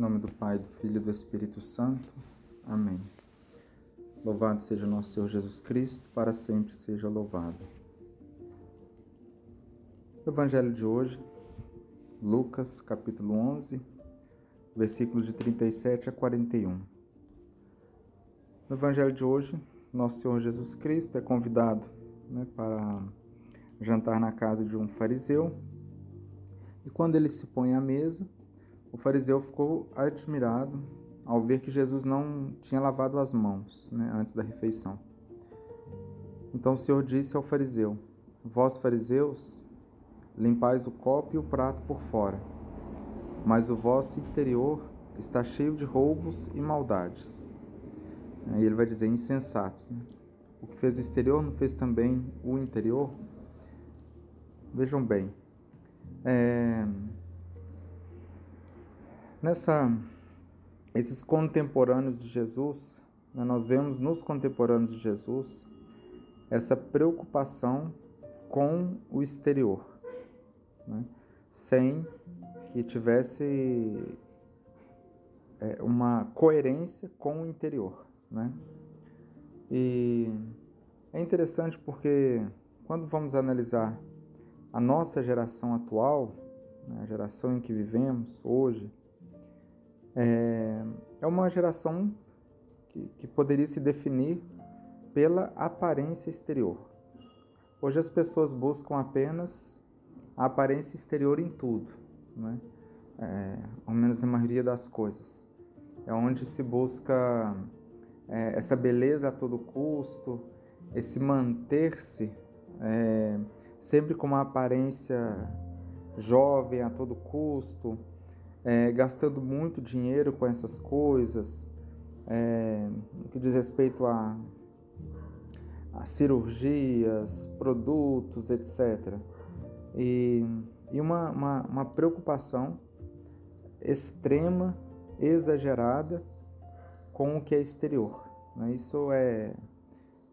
Em nome do Pai, do Filho e do Espírito Santo. Amém. Louvado seja nosso Senhor Jesus Cristo, para sempre seja louvado. O Evangelho de hoje, Lucas, capítulo 11, versículos de 37 a 41. No Evangelho de hoje, nosso Senhor Jesus Cristo é convidado né, para jantar na casa de um fariseu. E quando ele se põe à mesa, o fariseu ficou admirado ao ver que Jesus não tinha lavado as mãos né, antes da refeição. Então o Senhor disse ao fariseu: Vós, fariseus, limpais o copo e o prato por fora, mas o vosso interior está cheio de roubos e maldades. Aí ele vai dizer: insensatos. Né? O que fez o exterior não fez também o interior? Vejam bem, é, nessa, esses contemporâneos de Jesus, né, nós vemos nos contemporâneos de Jesus essa preocupação com o exterior, né, sem que tivesse é, uma coerência com o interior. Né? E é interessante porque quando vamos analisar a nossa geração atual, né, a geração em que vivemos hoje, é, é uma geração que, que poderia se definir pela aparência exterior. Hoje as pessoas buscam apenas a aparência exterior em tudo, né? É, ao menos na maioria das coisas. É onde se busca é, essa beleza a todo custo, esse manter-se é, sempre com uma aparência jovem a todo custo, é, gastando muito dinheiro com essas coisas, é, no que diz respeito a, a cirurgias, produtos, etc. E, e uma, uma, uma preocupação extrema, exagerada com o que é exterior. Né? Isso é,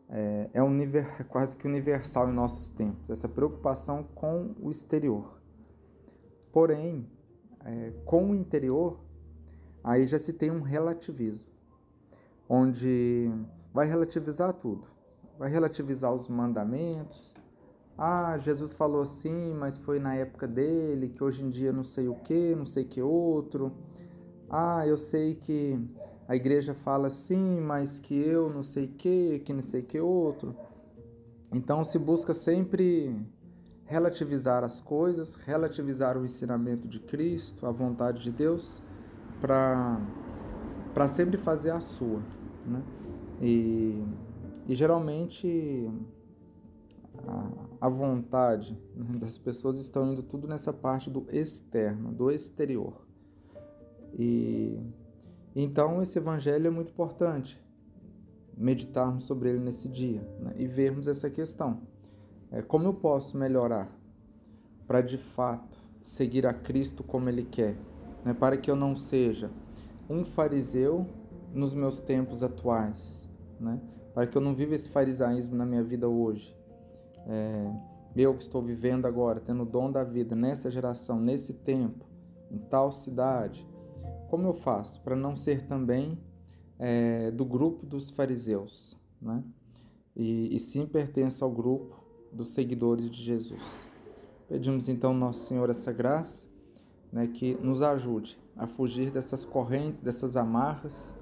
é, é univer, quase que universal em nossos tempos, essa preocupação com o exterior. Porém, é, com o interior, aí já se tem um relativismo, onde vai relativizar tudo. Vai relativizar os mandamentos. Ah, Jesus falou assim, mas foi na época dele, que hoje em dia não sei o que, não sei que outro. Ah, eu sei que a igreja fala assim, mas que eu não sei que, que não sei que outro. Então se busca sempre relativizar as coisas, relativizar o ensinamento de Cristo, a vontade de Deus, para sempre fazer a sua, né? E, e geralmente a, a vontade né, das pessoas estão indo tudo nessa parte do externo, do exterior. E então, esse evangelho é muito importante meditarmos sobre ele nesse dia né? e vermos essa questão. É, como eu posso melhorar para de fato seguir a Cristo como Ele quer, né? para que eu não seja um fariseu nos meus tempos atuais, né? para que eu não viva esse farisaísmo na minha vida hoje. É, eu que estou vivendo agora, tendo o dom da vida nessa geração, nesse tempo, em tal cidade, como eu faço para não ser também é, do grupo dos fariseus, né? E, e sim pertenço ao grupo dos seguidores de Jesus. Pedimos então Nosso Senhor essa graça, né, que nos ajude a fugir dessas correntes, dessas amarras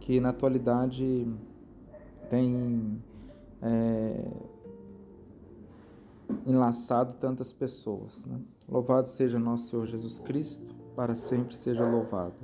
que na atualidade têm é, enlaçado tantas pessoas. Né? Louvado seja nosso Senhor Jesus Cristo para sempre seja louvado.